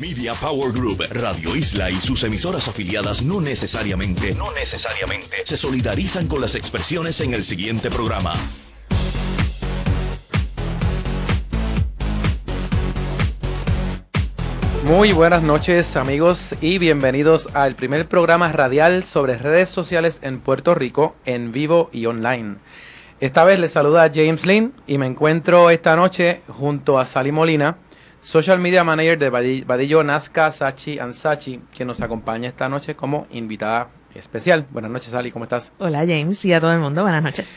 Media Power Group, Radio Isla y sus emisoras afiliadas no necesariamente, se solidarizan con las expresiones en el siguiente programa. Muy buenas noches amigos y bienvenidos al primer programa radial sobre redes sociales en Puerto Rico en vivo y online. Esta vez les saluda James Lynn y me encuentro esta noche junto a Sally Molina, Social Media Manager de Badillo Nazca Sachi Ansachi, que nos acompaña esta noche como invitada especial. Buenas noches, Sally, ¿cómo estás? Hola, James, y a todo el mundo, buenas noches.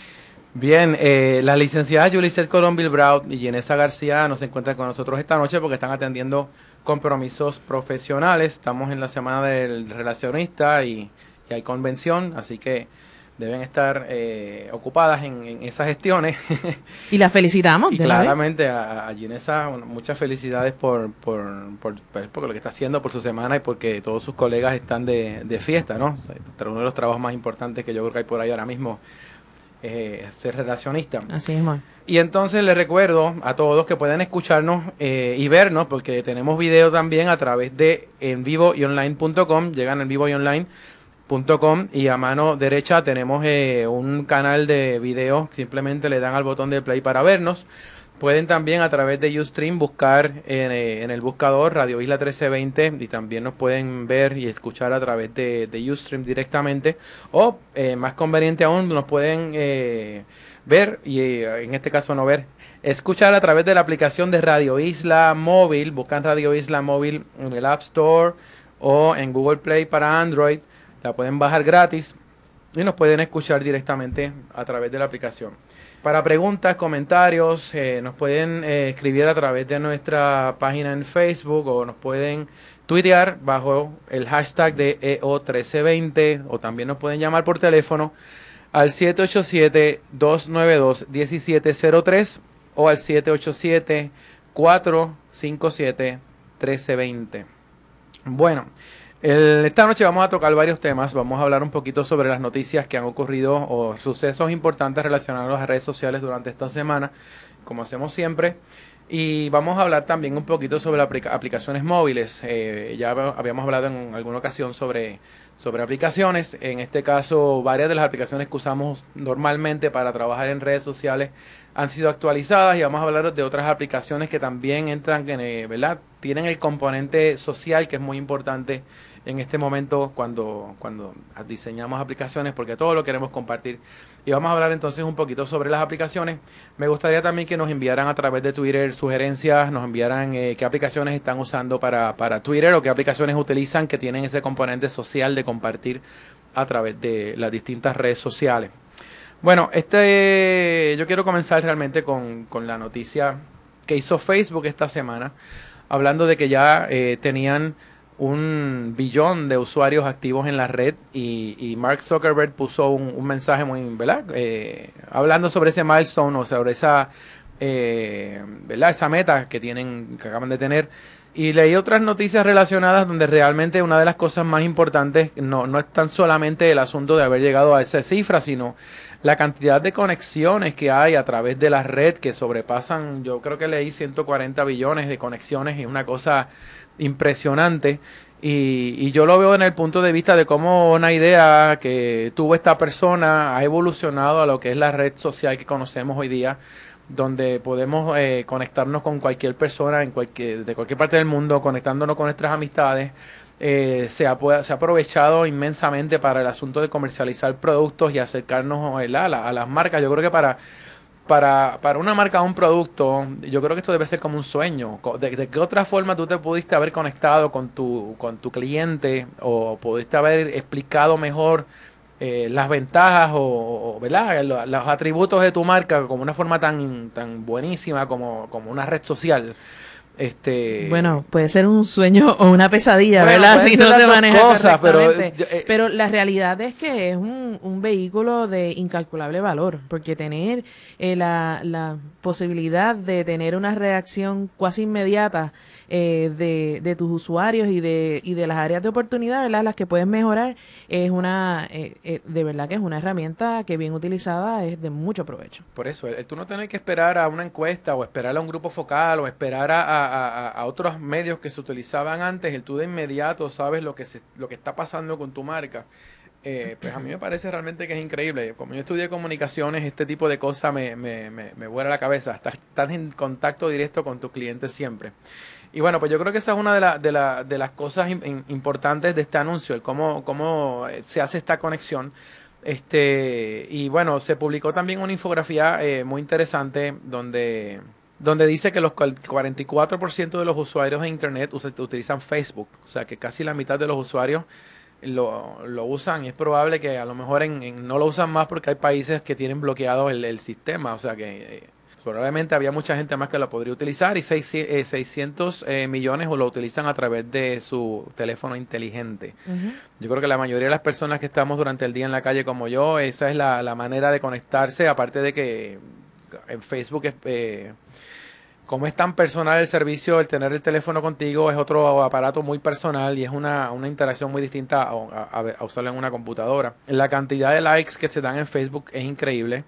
Bien, eh, la licenciada Julicet Colón Brown y Genesa García nos encuentran con nosotros esta noche porque están atendiendo compromisos profesionales. Estamos en la semana del relacionista y hay convención, así que deben estar eh, ocupadas en, esas gestiones. Y las felicitamos. y claramente a, a, Ginesa muchas felicidades por, por, por, lo que está haciendo, por su semana y porque todos sus colegas están de, de fiesta, ¿no? uno de los trabajos más importantes que yo creo que hay por ahí ahora mismo eh, ser relacionista. Así es, Y entonces les recuerdo a todos que pueden escucharnos eh, y vernos, porque tenemos video también a través de en vivo y online.com, llegan en vivo y online Y a mano derecha tenemos eh, un canal de video, simplemente le dan al botón de play para vernos. Pueden también a través de Ustream buscar en, eh, el buscador Radio Isla 1320 y también nos pueden ver y escuchar a través de, de Ustream directamente. O eh, más conveniente aún nos pueden ver y en este caso no ver, escuchar a través de la aplicación de Radio Isla Móvil, buscan Radio Isla Móvil en el App Store o en Google Play para Android la pueden bajar gratis y nos pueden escuchar directamente a través de la aplicación. Para preguntas, comentarios, eh, nos pueden eh, escribir a través de nuestra página en Facebook o nos pueden tuitear bajo el hashtag de EO1320 o también nos pueden llamar por teléfono al 787-292-1703 o al 787-457-1320. Bueno, esta noche vamos a tocar varios temas. Vamos a hablar un poquito sobre las noticias que han ocurrido o sucesos importantes relacionados a redes sociales durante esta semana, como hacemos siempre. Y vamos a hablar también un poquito sobre aplicaciones móviles. Eh, ya habíamos hablado en alguna ocasión sobre, sobre aplicaciones. En este caso, varias de las aplicaciones que usamos normalmente para trabajar en redes sociales han sido actualizadas y vamos a hablar de otras aplicaciones que también entran, eh, ¿verdad? Tienen el componente social que es muy importante en este momento cuando, cuando diseñamos aplicaciones, porque todo lo queremos compartir. Y vamos a hablar entonces un poquito sobre las aplicaciones. Me gustaría también que nos enviaran a través de Twitter sugerencias, nos enviaran eh, qué aplicaciones están usando para, para Twitter o qué aplicaciones utilizan que tienen ese componente social de compartir a través de las distintas redes sociales. Bueno, este yo quiero comenzar realmente con, con la noticia que hizo Facebook esta semana, hablando de que ya eh, tenían un billón de usuarios activos en la red y, Mark Zuckerberg puso un, mensaje muy, ¿verdad? Eh, hablando sobre ese milestone o sobre esa, eh, ¿verdad? Esa meta que tienen, que acaban de tener. Y leí otras noticias relacionadas donde realmente una de las cosas más importantes no, no es tan solamente el asunto de haber llegado a esa cifra, sino la cantidad de conexiones que hay a través de la red que sobrepasan, yo creo que leí 140 billones de conexiones, es una cosa impresionante. Y, y, yo lo veo en el punto de vista de cómo una idea que tuvo esta persona ha evolucionado a lo que es la red social que conocemos hoy día, donde podemos eh, conectarnos con cualquier persona en cualquier, de cualquier parte del mundo, conectándonos con nuestras amistades. Eh, se, ha, se ha aprovechado inmensamente para el asunto de comercializar productos y acercarnos a, a las marcas. Yo creo que para para, para una marca o un producto, yo creo que esto debe ser como un sueño. ¿De, qué otra forma tú te pudiste haber conectado con tu, con tu cliente o pudiste haber explicado mejor eh, las ventajas o, ¿verdad? Los, atributos de tu marca como una forma tan, tan buenísima como, como una red social? Este, bueno, puede ser un sueño o una pesadilla, ¿verdad? Si no se maneja cosas, pero, eh, pero la realidad es que es un, un vehículo de incalculable valor, porque tener eh, la, la posibilidad de tener una reacción casi inmediata eh, de, de, tus usuarios y de, y de las áreas de oportunidad, ¿verdad? Las que puedes mejorar, es una, eh, eh, de verdad que es una herramienta que bien utilizada es de mucho provecho. Por eso, tú no tienes que esperar a una encuesta o esperar a un grupo focal o esperar a, a, otros medios que se utilizaban antes, el tú de inmediato sabes lo que, se, lo que está pasando con tu marca. Eh, pues a mí me parece realmente que es increíble. Como yo estudié comunicaciones, este tipo de cosas me, me, me, vuela la cabeza. Estás, estás, en contacto directo con tus clientes siempre. Y bueno, pues yo creo que esa es una de, de, de las cosas importantes de este anuncio, el cómo, cómo eh, se hace esta conexión. Este, y bueno, se publicó también una infografía eh, muy interesante donde donde dice que los 44% de los usuarios de Internet utilizan Facebook, o sea que casi la mitad de los usuarios lo, lo usan. Y es probable que a lo mejor en, no lo usan más porque hay países que tienen bloqueado el, sistema, o sea que eh, probablemente había mucha gente más que lo podría utilizar y 600 eh, millones lo utilizan a través de su teléfono inteligente. Yo creo que la mayoría de las personas que estamos durante el día en la calle como yo, esa es la, la manera de conectarse, aparte de que en Facebook es... Eh, como es tan personal el servicio, el tener el teléfono contigo es otro aparato muy personal y es una, una interacción muy distinta a, usarlo en una computadora. La cantidad de likes que se dan en Facebook es increíble.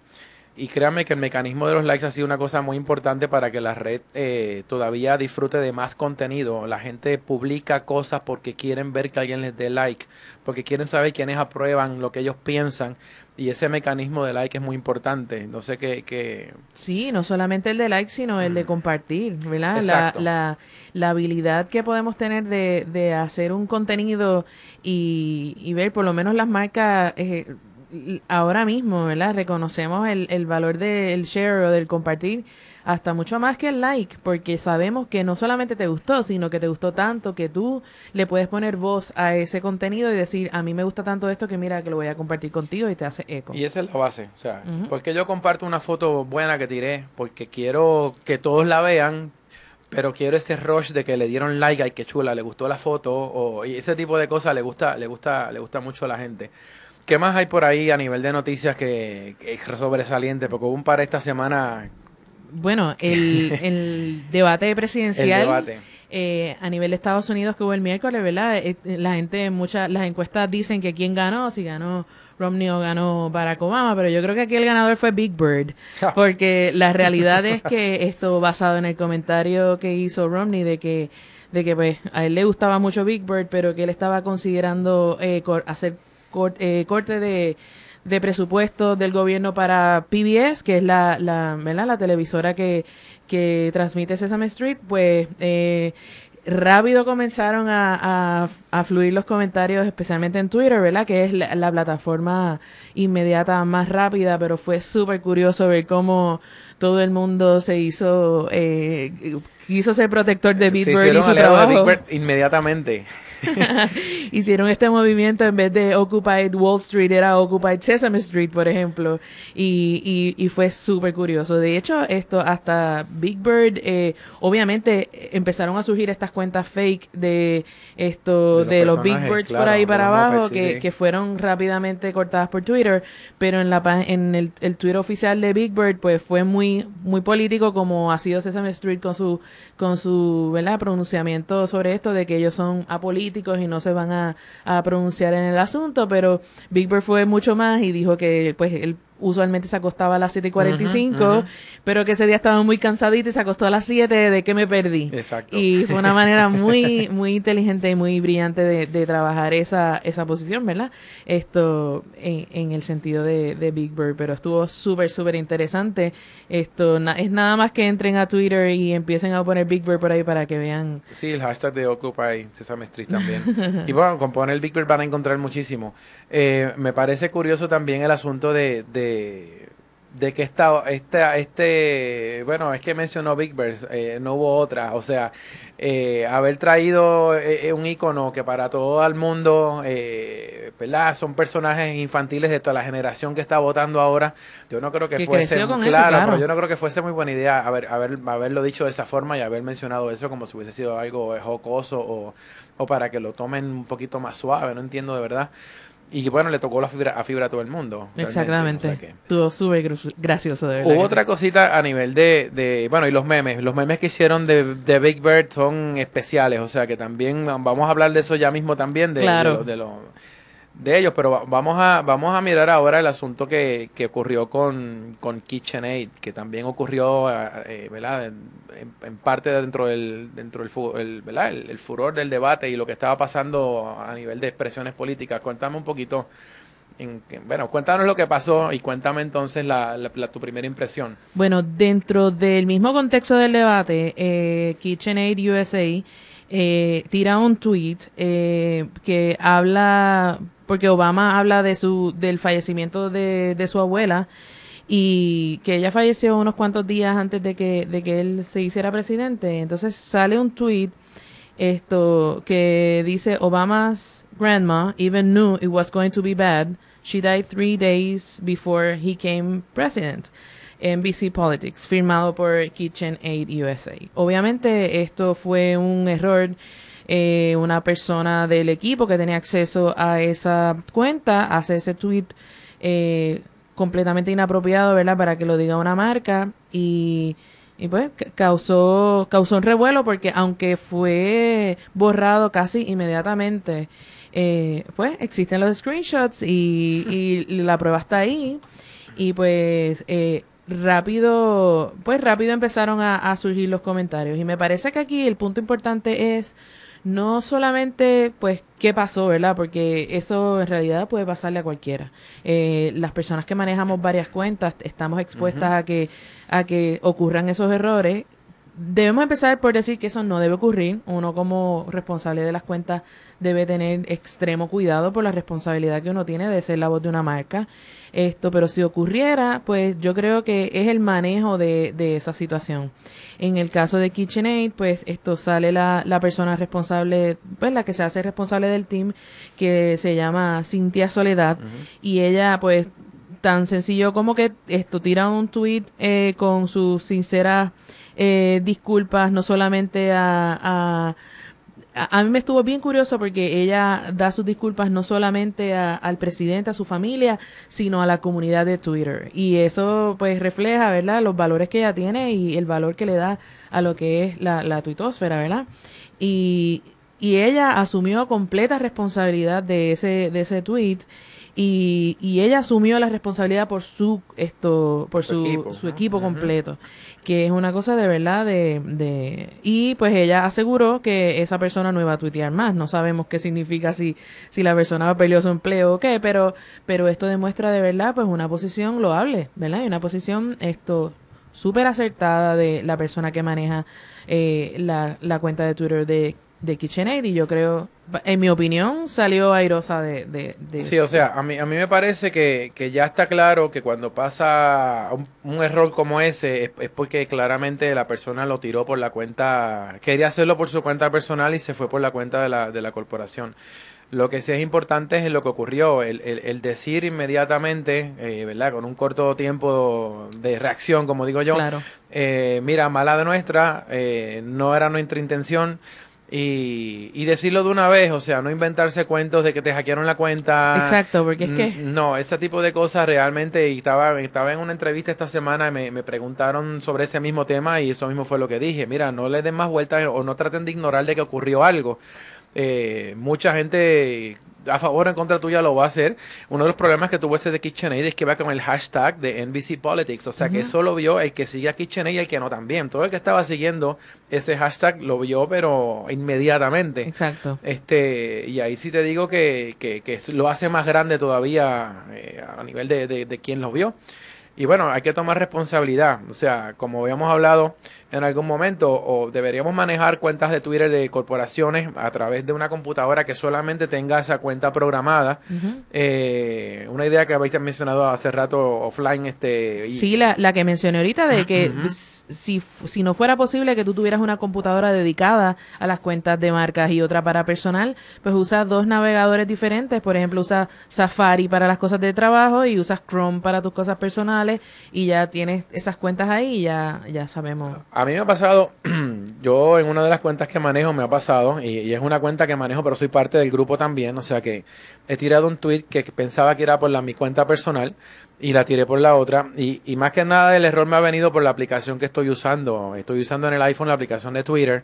Y créanme que el mecanismo de los likes ha sido una cosa muy importante para que la red eh, todavía disfrute de más contenido. La gente publica cosas porque quieren ver que alguien les dé like, porque quieren saber quiénes aprueban lo que ellos piensan y ese mecanismo de like es muy importante. No sé qué... Que... Sí, no solamente el de like, sino el de mm. compartir, ¿verdad? La, la, la, habilidad que podemos tener de, de hacer un contenido y, y ver por lo menos las marcas... Eh, ahora mismo, ¿verdad? Reconocemos el, el valor del share o del compartir hasta mucho más que el like, porque sabemos que no solamente te gustó, sino que te gustó tanto que tú le puedes poner voz a ese contenido y decir, a mí me gusta tanto esto que mira que lo voy a compartir contigo y te hace eco. Y esa es la base, o sea, porque yo comparto una foto buena que tiré, porque quiero que todos la vean, pero quiero ese rush de que le dieron like, ay qué chula, le gustó la foto, o y ese tipo de cosas le gusta, le gusta, le gusta mucho a la gente. ¿Qué más hay por ahí a nivel de noticias que, que es sobresaliente? Porque hubo un par esta semana bueno, el, debate presidencial eh, a nivel de Estados Unidos que hubo el miércoles, ¿verdad? Eh, la gente, muchas, las encuestas dicen que quién ganó, si ganó Romney o ganó Barack Obama, pero yo creo que aquí el ganador fue Big Bird, porque la realidad es que esto basado en el comentario que hizo Romney de que de que pues a él le gustaba mucho Big Bird, pero que él estaba considerando eh, hacer corte de de presupuesto del gobierno para PBS, que es la, la, la televisora que, que transmite Sesame Street, pues eh, rápido comenzaron a, a, fluir los comentarios, especialmente en Twitter, ¿verdad? Que es la, plataforma inmediata más rápida, pero fue súper curioso ver cómo todo el mundo se hizo, eh, quiso ser protector de Big y su trabajo. inmediatamente. Hicieron este movimiento en vez de Occupied Wall Street, era Occupied Sesame Street, por ejemplo. Y, y, fue súper curioso. De hecho, esto hasta Big Bird, eh, obviamente empezaron a surgir estas cuentas fake de esto, de los, Big Birds por ahí para abajo, que, que, fueron rápidamente cortadas por Twitter. Pero en la en el, el Twitter oficial de Big Bird, pues fue muy, muy político, como ha sido Sesame Street con su, con su, ¿verdad? pronunciamiento sobre esto de que ellos son apolíticos y no se van a, a pronunciar en el asunto, pero Big Bird fue mucho más y dijo que pues él usualmente se acostaba a las 7 y 45, pero que ese día estaba muy cansadito y se acostó a las 7, ¿de que me perdí? Exacto. Y fue una manera muy, muy inteligente y muy brillante de, de trabajar esa, esa posición, ¿verdad? Esto en, en el sentido de, de, Big Bird, pero estuvo súper, súper interesante. Esto es nada más que entren a Twitter y empiecen a poner Big Bird por ahí para que vean. Sí, el hashtag de Occupy Sesame Street también. y bueno, con poner Big Bird van a encontrar muchísimo. Eh, me parece curioso también el asunto de de, que esta, esta, este, bueno, es que mencionó Big Bird, eh, no hubo otra, o sea, eh, haber traído eh, un icono que para todo el mundo, ¿verdad? Son personajes infantiles de toda la generación que está votando ahora. Yo no creo que, fuese, claro, pero yo no creo que fuese muy buena idea haber, haber, haberlo dicho de esa forma y haber mencionado eso como si hubiese sido algo jocoso o, o para que lo tomen un poquito más suave, no entiendo de verdad. Y bueno, le tocó la fibra, a fibra a todo el mundo. Exactamente. Estuvo súper gracioso, de verdad. Hubo otra cosita a nivel de, de, bueno, y los memes. Los memes que hicieron de, de, Big Bird son especiales, o sea que también vamos a hablar de eso ya mismo también, de, claro. de, los de ellos, pero vamos a, vamos a mirar ahora el asunto que, que ocurrió con, con KitchenAid, que también ocurrió, eh, ¿verdad? En, parte dentro del, dentro del el, ¿verdad? El, furor del debate y lo que estaba pasando a nivel de expresiones políticas. Cuéntame un poquito, en, bueno, cuéntanos lo que pasó y cuéntame entonces la, tu primera impresión. Bueno, dentro del mismo contexto del debate, eh, KitchenAid USA eh, tira un tweet eh, que habla, porque Obama habla de su, del fallecimiento de, de su abuela y que ella falleció unos cuantos días antes de que, de que él se hiciera presidente. Entonces sale un tweet esto que dice Obama's grandma even knew it was going to be bad. She died three days before he came president. NBC Politics, firmado por KitchenAid USA. Obviamente esto fue un error. Eh, una persona del equipo que tenía acceso a esa cuenta hace ese tweet eh, completamente inapropiado, ¿verdad? Para que lo diga una marca y, y pues causó, causó un revuelo porque aunque fue borrado casi inmediatamente, eh, pues existen los screenshots y, y la prueba está ahí y pues eh, rápido, pues rápido empezaron a, surgir los comentarios. Y me parece que aquí el punto importante es no solamente, pues, qué pasó, ¿verdad? Porque eso en realidad puede pasarle a cualquiera. Eh, las personas que manejamos varias cuentas estamos expuestas a que a que ocurran esos errores debemos empezar por decir que eso no debe ocurrir. Uno como responsable de las cuentas debe tener extremo cuidado por la responsabilidad que uno tiene de ser la voz de una marca. Esto, pero si ocurriera, pues yo creo que es el manejo de, de esa situación. En el caso de KitchenAid, pues esto sale la, la persona responsable, pues la que se hace responsable del team, que se llama Cintia Soledad, y ella pues tan sencillo como que esto tira un tweet eh, con sus sinceras eh, disculpas, no solamente a, a a mí me estuvo bien curioso porque ella da sus disculpas no solamente al presidente, a su familia, sino a la comunidad de Twitter. Y eso pues refleja, ¿verdad?, los valores que ella tiene y el valor que le da a lo que es la, la tuitosfera, ¿verdad? Y, y ella asumió completa responsabilidad de ese, de ese tweet y, y ella asumió la responsabilidad por su esto por su, equipo, su equipo completo que es una cosa de verdad de, de y pues ella aseguró que esa persona no iba a tuitear más. No sabemos qué significa si si la persona perdió su empleo o qué pero pero esto demuestra de verdad pues una posición loable verdad y una posición esto súper acertada de la persona que maneja eh, la, la cuenta de Twitter de de KitchenAid y yo creo, en mi opinión, salió airosa de... de, Sí, o sea, a mí, a mí me parece que, que ya está claro que cuando pasa un, error como ese es, porque claramente la persona lo tiró por la cuenta, quería hacerlo por su cuenta personal y se fue por la cuenta de la, de la corporación. Lo que sí es importante es lo que ocurrió, el, el, decir inmediatamente, eh, ¿verdad? Con un corto tiempo de reacción, como digo yo, eh, mira, mala de nuestra, eh, no era nuestra intención, y, y, decirlo de una vez, o sea, no inventarse cuentos de que te hackearon la cuenta. Exacto, porque es que... No, ese tipo de cosas realmente, y estaba, estaba en una entrevista esta semana y me, me preguntaron sobre ese mismo tema y eso mismo fue lo que dije. Mira, no le den más vueltas o no traten de ignorar de que ocurrió algo. Eh, mucha gente a favor o en contra tuya lo va a hacer. Uno de los problemas que tuvo ese de KitchenAid es que va con el hashtag de NBC Politics. O sea, que eso lo vio el que sigue a KitchenAid y el que no también. Todo el que estaba siguiendo ese hashtag lo vio, pero inmediatamente. Exacto. Este, y ahí sí te digo que, que, que lo hace más grande todavía eh, a nivel de, de, de quien lo vio. Y bueno, hay que tomar responsabilidad. O sea, como habíamos hablado, en algún momento o deberíamos manejar cuentas de Twitter de corporaciones a través de una computadora que solamente tenga esa cuenta programada. Eh, una idea que habéis mencionado hace rato offline. este Sí, la, la que mencioné ahorita de que si, si no fuera posible que tú tuvieras una computadora dedicada a las cuentas de marcas y otra para personal, pues usas dos navegadores diferentes. Por ejemplo, usas Safari para las cosas de trabajo y usas Chrome para tus cosas personales y ya tienes esas cuentas ahí y ya, ya sabemos. A mí me ha pasado, yo en una de las cuentas que manejo me ha pasado, y, es una cuenta que manejo, pero soy parte del grupo también, o sea que he tirado un tweet que pensaba que era por la, mi cuenta personal, y la tiré por la otra. Y, y, más que nada el error me ha venido por la aplicación que estoy usando. Estoy usando en el iPhone la aplicación de Twitter.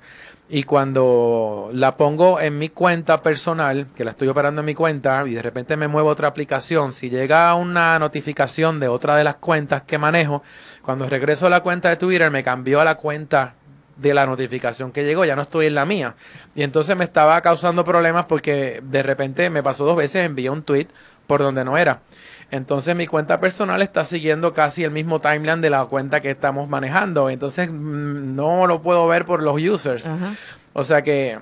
Y cuando la pongo en mi cuenta personal, que la estoy operando en mi cuenta, y de repente me muevo a otra aplicación, si llega una notificación de otra de las cuentas que manejo, cuando regreso a la cuenta de Twitter me cambió a la cuenta de la notificación que llegó, ya no estoy en la mía. Y entonces me estaba causando problemas porque de repente me pasó dos veces, envié un tweet por donde no era. Entonces mi cuenta personal está siguiendo casi el mismo timeline de la cuenta que estamos manejando. Entonces mm, no lo puedo ver por los users. O sea que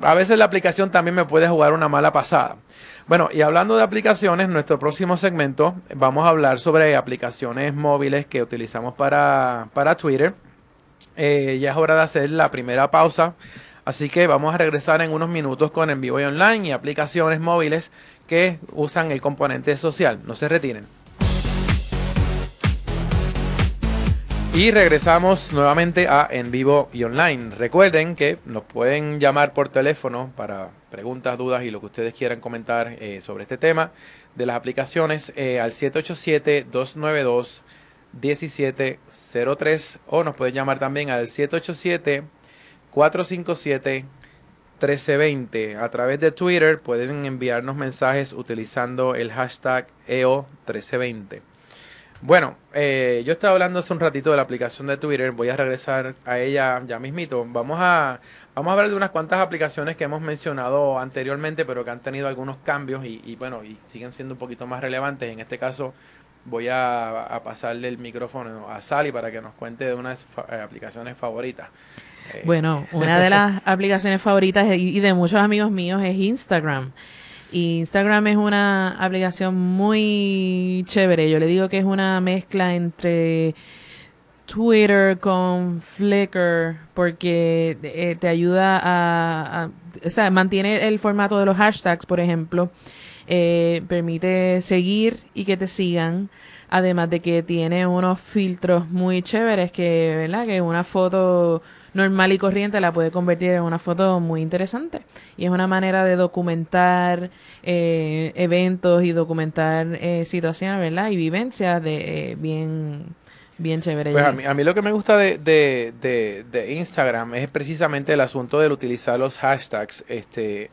a veces la aplicación también me puede jugar una mala pasada. Bueno, y hablando de aplicaciones, nuestro próximo segmento vamos a hablar sobre aplicaciones móviles que utilizamos para, para Twitter. Eh, ya es hora de hacer la primera pausa. Así que vamos a regresar en unos minutos con Envío y Online y aplicaciones móviles que usan el componente social. No se retiren. Y regresamos nuevamente a En Vivo y Online. Recuerden que nos pueden llamar por teléfono para preguntas, dudas y lo que ustedes quieran comentar eh, sobre este tema de las aplicaciones eh, al 787-292-1703 o nos pueden llamar también al 787 457 1320. A través de Twitter pueden enviarnos mensajes utilizando el hashtag EO1320. Bueno, eh, yo estaba hablando hace un ratito de la aplicación de Twitter, voy a regresar a ella ya mismito. Vamos a, vamos a hablar de unas cuantas aplicaciones que hemos mencionado anteriormente, pero que han tenido algunos cambios y, bueno, y siguen siendo un poquito más relevantes. En este caso, voy a, pasarle el micrófono a Sally para que nos cuente de unas eh, aplicaciones favoritas. Eh, bueno, una de las aplicaciones favoritas y de muchos amigos míos es Instagram. Instagram es una aplicación muy chévere. Yo le digo que es una mezcla entre Twitter con Flickr porque eh, te ayuda a, o sea, mantiene el formato de los hashtags, por ejemplo. Eh, permite seguir y que te sigan. Además de que tiene unos filtros muy chéveres que, ¿verdad? Que una foto normal y corriente la puede convertir en una foto muy interesante. Y es una manera de documentar eh, eventos y documentar eh, situaciones, ¿verdad? Y vivencias de eh, bien bien chévere. Pues a mí, a mí, lo que me gusta de, de, de, de, Instagram es precisamente el asunto del utilizar los hashtags. Este,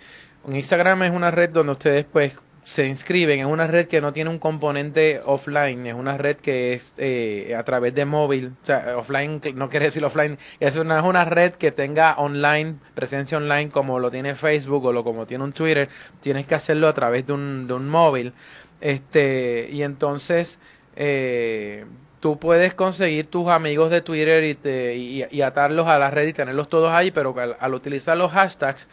Instagram es una red donde ustedes pues se inscriben en una red que no tiene un componente offline, es una red que es eh, a través de móvil, o sea, offline no quiere decir offline, es una, es una red que tenga online, presencia online como lo tiene Facebook o lo como tiene un Twitter, tienes que hacerlo a través de un, de un móvil, este, y entonces eh, tú puedes conseguir tus amigos de Twitter y, te, y, atarlos a la red y tenerlos todos ahí, pero al utilizar los hashtags,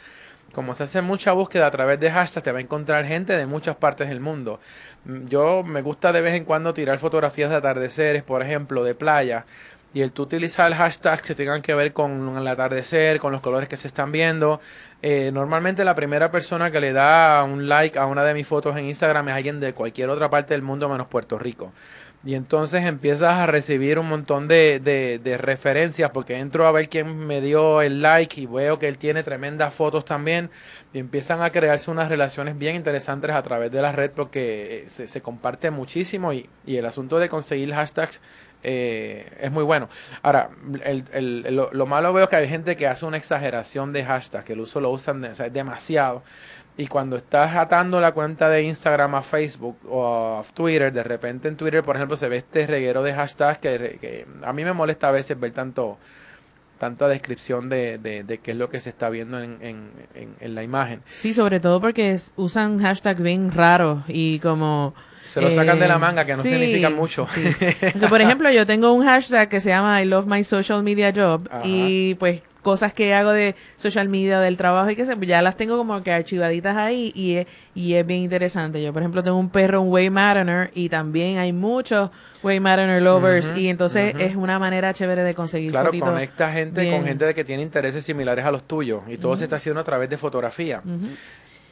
como se hace mucha búsqueda a través de hashtags, te va a encontrar gente de muchas partes del mundo. Mm, yo me gusta de vez en cuando tirar fotografías de atardeceres, por ejemplo, de playa. Y el tú utilizar el hashtag que tengan que ver con el atardecer, con los colores que se están viendo. Eh, normalmente la primera persona que le da un like a una de mis fotos en Instagram es alguien de cualquier otra parte del mundo menos Puerto Rico. Y entonces empiezas a recibir un montón de, de, referencias porque entro a ver quién me dio el like y veo que él tiene tremendas fotos también y empiezan a crearse unas relaciones bien interesantes a través de la red porque eh, se, se comparte muchísimo y, y, el asunto de conseguir hashtags eh, es muy bueno. Ahora, el, el, lo, lo, malo veo que hay gente que hace una exageración de hashtags, que el uso lo usan demasiado. Y cuando estás atando la cuenta de Instagram a Facebook o a Twitter, de repente en Twitter, por ejemplo, se ve este reguero de hashtags que, a mí me molesta a veces ver tanto tanta descripción de, de, qué es lo que se está viendo en, en, en, la imagen. Sí, sobre todo porque usan hashtags bien raros y como... Se lo sacan de la manga, que no significan mucho. por ejemplo, yo tengo un hashtag que se llama I love my social media job y pues cosas que hago de social media, del trabajo y que sé, ya las tengo como que archivaditas ahí y es, y es bien interesante. Yo, por ejemplo, tengo un perro, un Waymariner, y también hay muchos Waymariner lovers y entonces es una manera chévere de conseguir Claro, conecta gente con gente de que tiene intereses similares a los tuyos y todo se está haciendo a través de fotografía.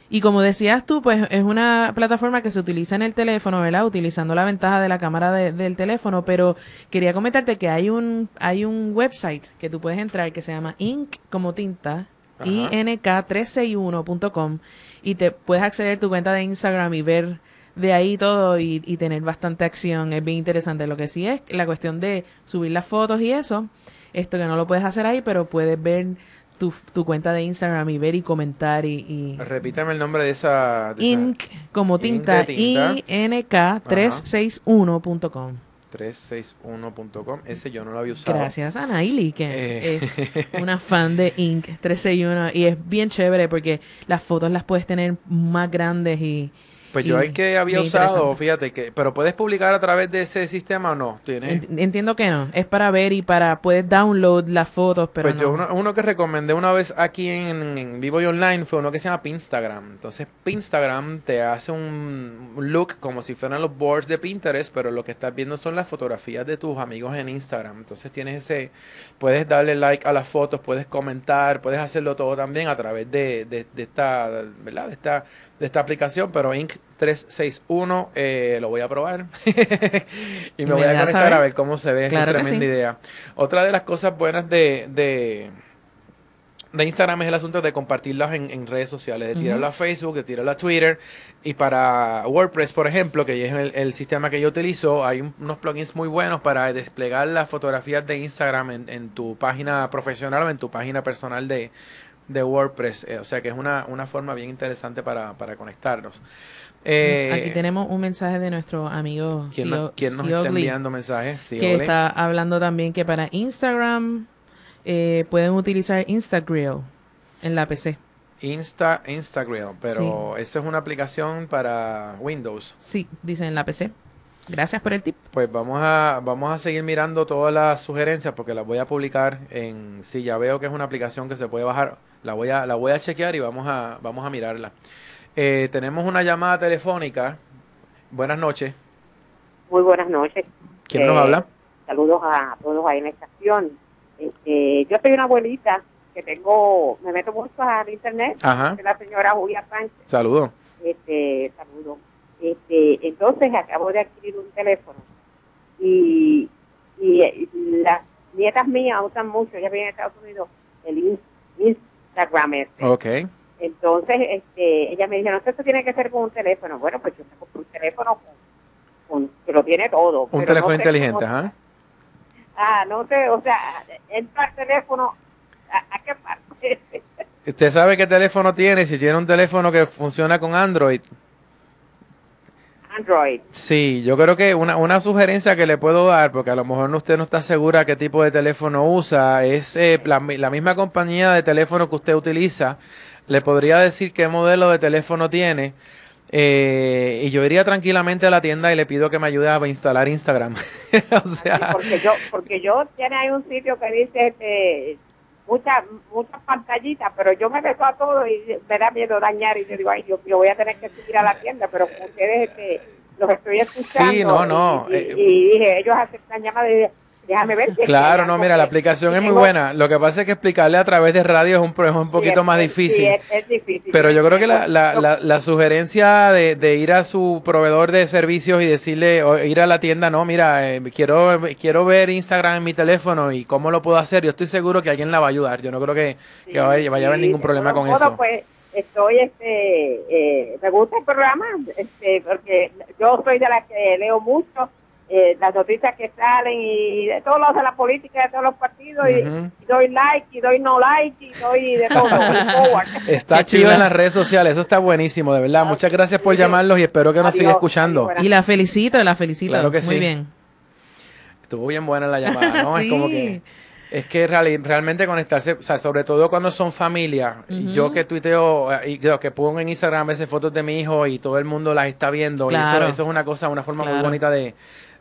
Y como decías tú, pues es una plataforma que se utiliza en el teléfono, ¿verdad? Utilizando la ventaja de la cámara del teléfono, pero quería comentarte que hay un hay un website que tú puedes entrar que se llama ink como tinta, ink361.com y te puedes acceder a tu cuenta de Instagram y ver de ahí todo y, y, tener bastante acción. Es bien interesante. Lo que sí es la cuestión de subir las fotos y eso. Esto que no lo puedes hacer ahí, pero puedes ver tu, tu cuenta de Instagram y ver y comentar y... y Repítame el nombre de esa... Inc, como tinta, INK361.com. 361.com. Ese yo no lo había usado. Gracias a Naili, que eh. es una fan de Inc. 361. Y es bien chévere porque las fotos las puedes tener más grandes y, pues yo hay que había usado, fíjate que, pero puedes publicar a través de ese sistema o no. Entiendo que no. Es para ver y para puedes download las fotos, pero pues yo uno, que recomendé una vez aquí en, Vivo y Online fue uno que se llama Pinstagram. Entonces Pinstagram te hace un look como si fueran los boards de Pinterest, pero lo que estás viendo son las fotografías de tus amigos en Instagram. Entonces tienes ese, puedes darle like a las fotos, puedes comentar, puedes hacerlo todo también a través de, de, de esta, ¿verdad? De esta de esta aplicación, pero Inc 361 eh, lo voy a probar y me, voy a conectar a ver cómo se ve. Claro tremenda idea. Otra de las cosas buenas de, de, Instagram es el asunto de compartirlas en, redes sociales, de tirarlo a Facebook, de tirarlo a Twitter. Y para WordPress, por ejemplo, que es el, sistema que yo utilizo, hay unos plugins muy buenos para desplegar las fotografías de Instagram en, en tu página profesional o en tu página personal de, de WordPress. Eh, o sea que es una, una forma bien interesante para, para conectarnos. Eh, Aquí tenemos un mensaje de nuestro amigo ¿Quién, nos está enviando mensajes? que está hablando también que para Instagram eh, pueden utilizar Instagram en la PC. Insta, Instagram, pero esa es una aplicación para Windows. Sí, dice en la PC. Gracias por el tip. Pues vamos a, vamos a seguir mirando todas las sugerencias porque las voy a publicar en, si ya veo que es una aplicación que se puede bajar la voy a, la voy a chequear y vamos a, vamos a mirarla. Eh, tenemos una llamada telefónica. Buenas noches. Muy buenas noches. ¿Quién nos habla? Eh, saludos a todos ahí en la estación. Este, yo soy una abuelita que tengo, me meto mucho al internet. Ajá. la señora Julia Sánchez. Saludos. Este, saludo. Este, entonces acabo de adquirir un teléfono y, y, las nietas mías usan mucho, ya vienen a Estados Unidos, el Instagram este. Ok. Entonces, este, ella me dice, no sé, esto tiene que ser con un teléfono. Bueno, pues yo tengo un teléfono con, que lo tiene todo. Un teléfono inteligente, ¿ah? Ah, no sé, o sea, entra el teléfono, ¿a, qué parte? ¿Usted sabe qué teléfono tiene? Si tiene un teléfono que funciona con Android. Android. Sí, yo creo que una, una sugerencia que le puedo dar, porque a lo mejor usted no está segura qué tipo de teléfono usa, es eh, la, la, misma compañía de teléfono que usted utiliza, le podría decir qué modelo de teléfono tiene. Eh, y yo iría tranquilamente a la tienda y le pido que me ayude a instalar Instagram. o sea, porque yo, porque yo tiene ahí un sitio que dice este, muchas muchas pantallitas, pero yo me beso a todo y me da miedo dañar y yo digo, ay, yo, yo voy a tener que subir a la tienda, pero ustedes este, los estoy escuchando. Sí, no, no. Y, y, eh, y dije, ellos aceptan llamadas y Déjame ver. claro, no, mira, la aplicación es muy buena. Lo que pasa es que explicarle a través de radio es un, es un poquito más difícil. es, difícil. Pero yo creo que la, la, la, sugerencia de, de, ir a su proveedor de servicios y decirle, o ir a la tienda, no, mira, eh, quiero, quiero ver Instagram en mi teléfono y cómo lo puedo hacer, yo estoy seguro que alguien la va a ayudar. Yo no creo que, que vaya, a haber ningún problema con eso. Pues, estoy, este, eh, me gusta el programa, este, porque yo soy de las que leo mucho eh, las noticias que salen y de todos lados de la política de todos los partidos y, doy like y doy no like y doy de todo. está chido en las redes sociales, eso está buenísimo, de verdad. Muchas gracias por llamarlos y espero que nos siga escuchando. y la felicito, la felicito. Claro que Muy bien. Estuvo bien buena la llamada, ¿no? Es como que es que realmente conectarse, o sea, sobre todo cuando son familia, yo que tuiteo eh, y creo que pongo en Instagram a veces fotos de mi hijo y todo el mundo las está viendo, eso, eso, es una cosa, una forma muy bonita de,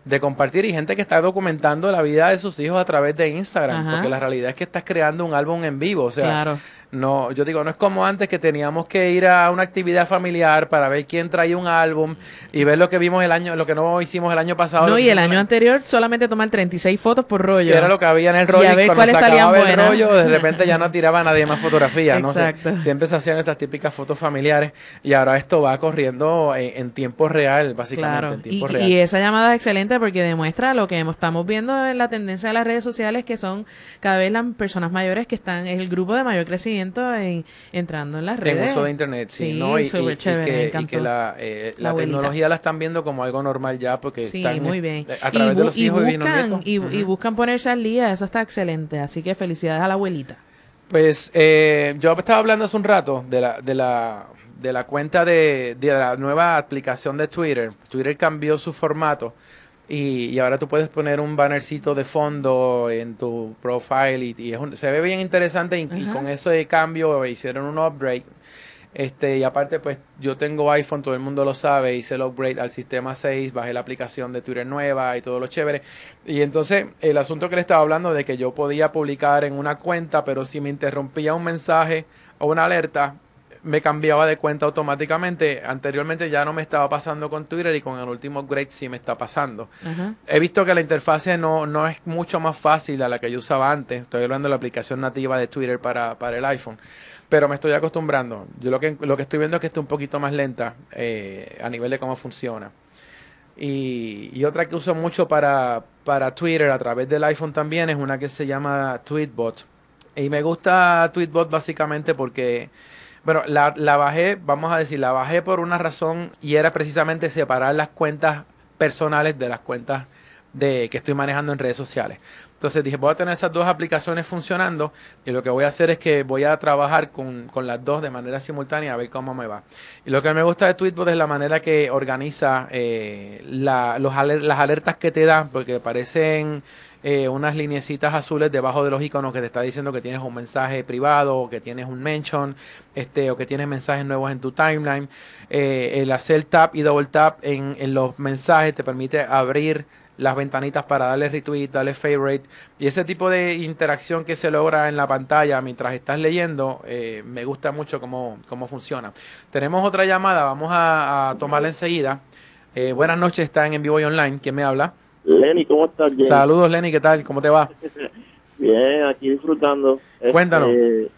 de compartir y gente que está documentando la vida de sus hijos a través de Instagram, porque la realidad es que estás creando un álbum en vivo, o sea, no, yo digo, no es como antes que teníamos que ir a una actividad familiar para ver quién traía un álbum y ver lo que vimos el año, lo que no hicimos el año pasado. No, y el año anterior solamente tomar 36 fotos por rollo. era lo que había en el rollo. Y a ver cuáles salían el rollo, de repente ya no tiraba nadie más fotografías, ¿no? Exacto. siempre se hacían estas típicas fotos familiares y ahora esto va corriendo en, tiempo real, básicamente, en tiempo y, real. Y esa llamada es excelente porque demuestra lo que estamos viendo en la tendencia de las redes sociales, que son cada vez las personas mayores que están, es el grupo de mayor crecimiento en, entrando en las redes. En uso de Internet, sí, ¿no? Y, chévere, y que, la, eh, la, tecnología la están viendo como algo normal ya porque sí, están muy bien. a través de los hijos buscan, y, y, buscan ponerse al día, eso está excelente. Así que felicidades a la abuelita. Pues eh, yo estaba hablando hace un rato de la, de la, de la cuenta de, de la nueva aplicación de Twitter. Twitter cambió su formato y, y, ahora tú puedes poner un bannercito de fondo en tu profile y, se ve bien interesante y, y, con ese cambio hicieron un upgrade este, y aparte, pues yo tengo iPhone, todo el mundo lo sabe, hice el upgrade al sistema 6, bajé la aplicación de Twitter nueva y todo lo chévere. Y entonces, el asunto que le estaba hablando de que yo podía publicar en una cuenta, pero si me interrumpía un mensaje o una alerta, me cambiaba de cuenta automáticamente. Anteriormente ya no me estaba pasando con Twitter y con el último upgrade sí me está pasando. He visto que la interfase no, no es mucho más fácil a la que yo usaba antes. Estoy hablando de la aplicación nativa de Twitter para, para el iPhone pero me estoy acostumbrando. Yo lo que, lo que estoy viendo es que está un poquito más lenta eh, a nivel de cómo funciona. Y, y, otra que uso mucho para, para Twitter a través del iPhone también es una que se llama Tweetbot. Y me gusta Tweetbot básicamente porque, bueno, la, la bajé, vamos a decir, la bajé por una razón y era precisamente separar las cuentas personales de las cuentas de que estoy manejando en redes sociales. Entonces dije, voy a tener esas dos aplicaciones funcionando y lo que voy a hacer es que voy a trabajar con, las dos de manera simultánea a ver cómo me va. Y lo que me gusta de Tweetbot es la manera que organiza eh, la, los las alertas que te dan, porque parecen eh, unas lineecitas azules debajo de los iconos que te está diciendo que tienes un mensaje privado o que tienes un mention este, o que tienes mensajes nuevos en tu timeline. Eh, el hacer tap y double tap en, en los mensajes te permite abrir las ventanitas para darle retweet, darle favorite y ese tipo de interacción que se logra en la pantalla mientras estás leyendo, eh, me gusta mucho cómo, cómo funciona. Tenemos otra llamada, vamos a, tomarla enseguida. Buenas noches, está en vivo y online. ¿Quién me habla? Lenny, ¿cómo estás? Saludos, Lenny, ¿qué tal? ¿Cómo te va? Bien, aquí disfrutando. Cuéntanos. Este,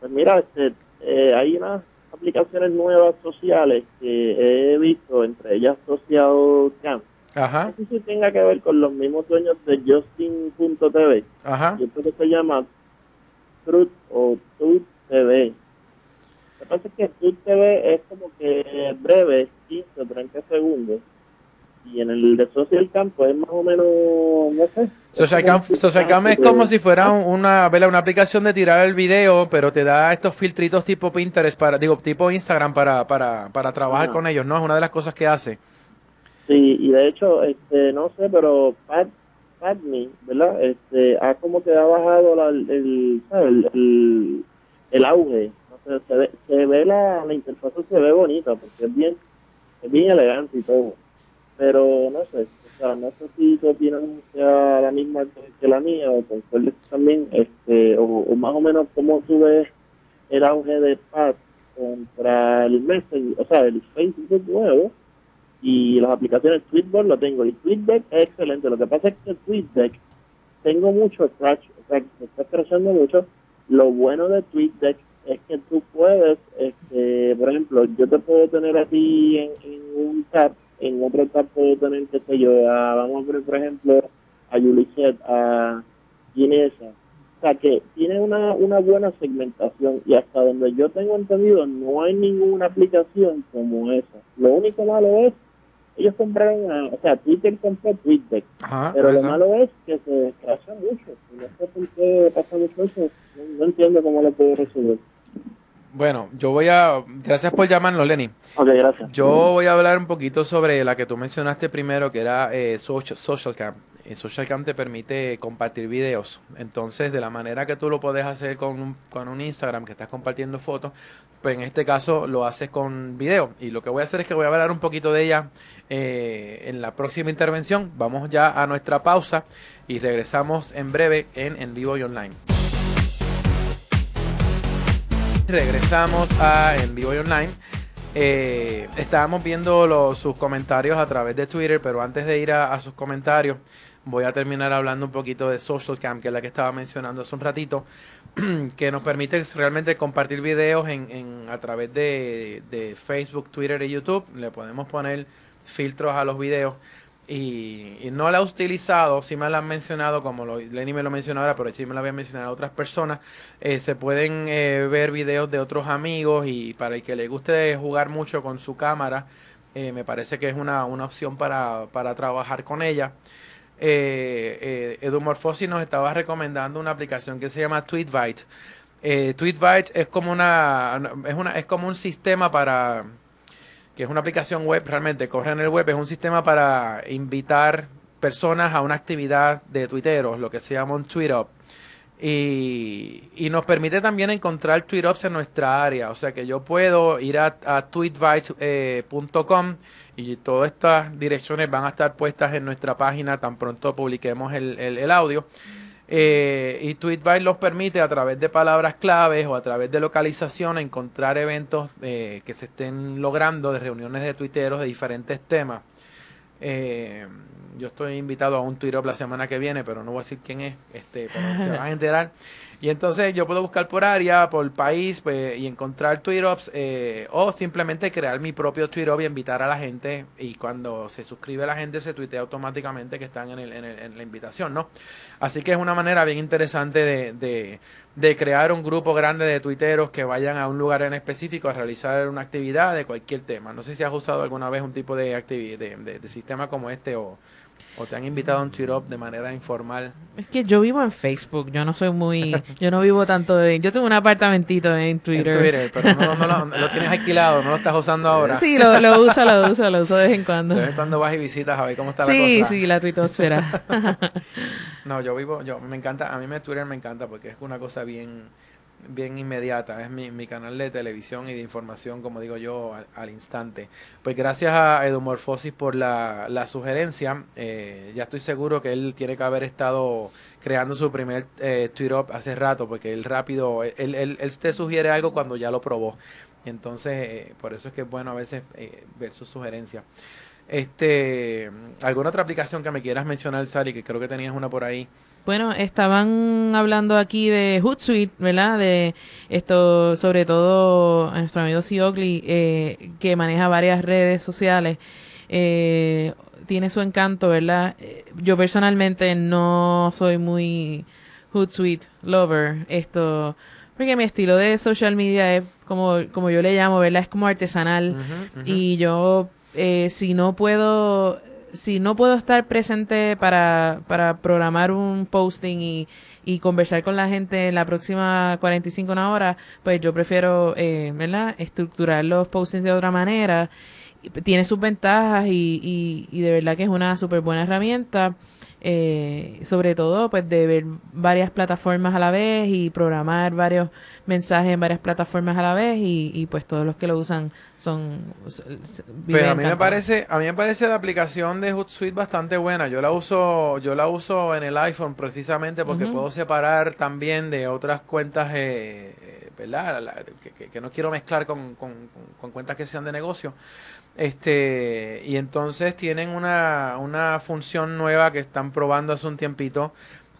pues mira, este, eh, hay unas aplicaciones nuevas sociales que he visto, entre ellas Social Camp Ajá. No sé si tenga que ver con los mismos dueños de Justin.tv. Ajá. Yo creo que se llama Truth o Truth TV. Lo que pasa es que Truth TV es como que breve, 15 o 30 segundos. Y en el de Social Camp pues es más o menos, no sé. Social Camp, Social Camp es como si fuera una, una aplicación de tirar el video, pero te da estos filtritos tipo Pinterest, para digo, tipo Instagram para, para, para trabajar con ellos, ¿no? Es una de las cosas que hace. Sí, y de hecho, este, no sé, pero Pat, Padme, ¿verdad? Este, ha como que ha bajado la, el, el, el, auge. se ve, se ve la, la interfaz se ve bonita porque es bien, es bien elegante y todo. Pero no sé, o sea, no sé si tu opinión sea la misma que, la mía o concuerdes también, este, o, más o menos cómo tú ves el auge de Pat contra el Messenger, o sea, el Facebook nuevo y las aplicaciones Tweetbot lo tengo y TweetDeck es excelente. Lo que pasa es que TweetDeck tengo mucho scratch, o sea, me está creciendo mucho. Lo bueno de TweetDeck es que tú puedes, este, por ejemplo, yo te puedo tener a ti en, un tab, en otro puedo tener, qué sé yo, vamos a ver, por ejemplo, a Yulicet, a Ginesa. O sea, que tiene una, una buena segmentación y hasta donde yo tengo entendido no hay ninguna aplicación como esa. Lo único malo es ellos compraron, o sea, Twitter compró Twitter, pero lo malo es que se desgracia mucho. no sé por qué pasa mucho eso, no, entiendo cómo lo puedo resolver. Bueno, yo voy a. Gracias por llamarnos, Lenny. Ok, gracias. Yo voy a hablar un poquito sobre la que tú mencionaste primero, que era eh, social, social Camp. Eh, social Camp te permite compartir videos. Entonces, de la manera que tú lo puedes hacer con un, con un Instagram que estás compartiendo fotos, pues en este caso lo haces con video. Y lo que voy a hacer es que voy a hablar un poquito de ella eh, en la próxima intervención. Vamos ya a nuestra pausa y regresamos en breve en En Vivo y Online. Regresamos a En Vivo y Online. Eh, estábamos viendo sus comentarios a través de Twitter, pero antes de ir a, sus comentarios, voy a terminar hablando un poquito de Social Cam, que es la que estaba mencionando hace un ratito, que nos permite realmente compartir videos a través de, Facebook, Twitter y YouTube. Le podemos poner filtros a los videos y, no la he utilizado, sí me la han mencionado, como lo, Lenny me lo mencionó ahora, pero sí me la había mencionado otras personas. Eh, se pueden eh, ver videos de otros amigos y para el que le guste jugar mucho con su cámara, eh, me parece que es una, una opción para, para trabajar con ella. Eh, Edumorfosi nos estaba recomendando una aplicación que se llama Tweetbite. Tweetbite es como una, es una es como un sistema para que es una aplicación web, realmente corre en el web, es un sistema para invitar personas a una actividad de tuiteros, lo que se llama un tweet up. Y, y, nos permite también encontrar tweet ups en nuestra área. O sea que yo puedo ir a, a tweetbyte.com y todas estas direcciones van a estar puestas en nuestra página tan pronto publiquemos el, el audio. Eh, y Tweetbite los permite a través de palabras claves o a través de localización encontrar eventos eh, que se estén logrando de reuniones de tuiteros de diferentes temas. Eh, yo estoy invitado a un Twitter la semana que viene, pero no voy a decir quién es, este, pero se van a enterar. Y entonces yo puedo buscar por área, por país, pues, y encontrar tweet-ups eh, o simplemente crear mi propio tweet-up y invitar a la gente. Y cuando se suscribe la gente, se tuitea automáticamente que están en, el, en, el, en la invitación, ¿no? Así que es una manera bien interesante de, de, de, crear un grupo grande de tuiteros que vayan a un lugar en específico a realizar una actividad de cualquier tema. No sé si has usado alguna vez un tipo de, de sistema como este o ¿O te han invitado a un cheer up de manera informal? Es que yo vivo en Facebook, yo no soy muy, yo no vivo tanto de, yo tengo un apartamentito en Twitter. En Twitter, pero no, no, lo, tienes alquilado, no lo estás usando ahora. Sí, lo, lo uso, lo uso, lo uso de vez en cuando. De vez en cuando vas y visitas a ver cómo está la cosa. Sí, sí, la tuitosfera. no, yo vivo, yo me encanta, a mí me Twitter me encanta porque es una cosa bien bien inmediata. Es mi, mi, canal de televisión y de información, como digo yo, al, instante. Pues gracias a Edumorfosis por la, la sugerencia. Eh, ya estoy seguro que él tiene que haber estado creando su primer eh, tweet up hace rato, porque él rápido, él, él, él te sugiere algo cuando ya lo probó. Entonces, eh, por eso es que es bueno a veces eh, ver sus sugerencias. Este, ¿Alguna otra aplicación que me quieras mencionar, Sally? Que creo que tenías una por ahí. Bueno, estaban hablando aquí de Hootsuite, ¿verdad? De esto, sobre todo a nuestro amigo Siogli, eh, que maneja varias redes sociales. Eh, tiene su encanto, ¿verdad? Eh, yo personalmente no soy muy Hootsuite lover. Esto, porque mi estilo de social media es como, como yo le llamo, ¿verdad? Es como artesanal. Y yo, eh, si no puedo si no puedo estar presente para, para programar un posting y, y conversar con la gente en la próxima 45 horas, pues yo prefiero, eh, ¿verdad? Estructurar los postings de otra manera. Tiene sus ventajas y, y, y de verdad que es una súper buena herramienta eh, sobre todo pues de ver varias plataformas a la vez y programar varios mensajes en varias plataformas a la vez y, y pues todos los que lo usan son pero a mí me parece a mí me parece la aplicación de Hootsuite bastante buena. Yo la uso yo la uso en el iPhone precisamente porque puedo separar también de otras cuentas eh, eh ¿verdad? que, que, no quiero mezclar con, con, con cuentas que sean de negocio este, y entonces tienen una, una función nueva que están probando hace un tiempito,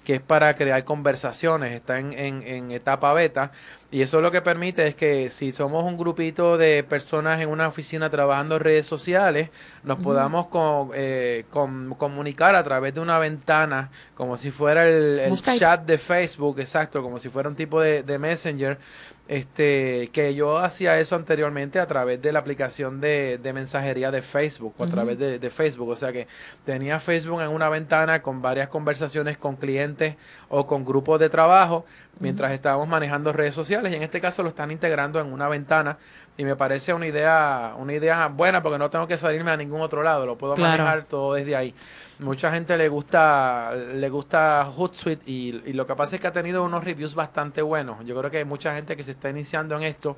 que es para crear conversaciones, está en, en, en, etapa beta y eso lo que permite es que si somos un grupito de personas en una oficina trabajando en redes sociales, nos podamos con, eh, con, comunicar a través de una ventana como si fuera el, el chat de Facebook, exacto, como si fuera un tipo de, de messenger este que yo hacía eso anteriormente a través de la aplicación de, de mensajería de Facebook o a través de, de, Facebook. O sea que tenía Facebook en una ventana con varias conversaciones con clientes o con grupos de trabajo mientras estábamos manejando redes sociales. Y en este caso lo están integrando en una ventana y me parece una idea una idea buena porque no tengo que salirme a ningún otro lado lo puedo claro. manejar todo desde ahí mucha gente le gusta le gusta Hootsuite y, y, lo que pasa es que ha tenido unos reviews bastante buenos. Yo creo que hay mucha gente que se está iniciando en esto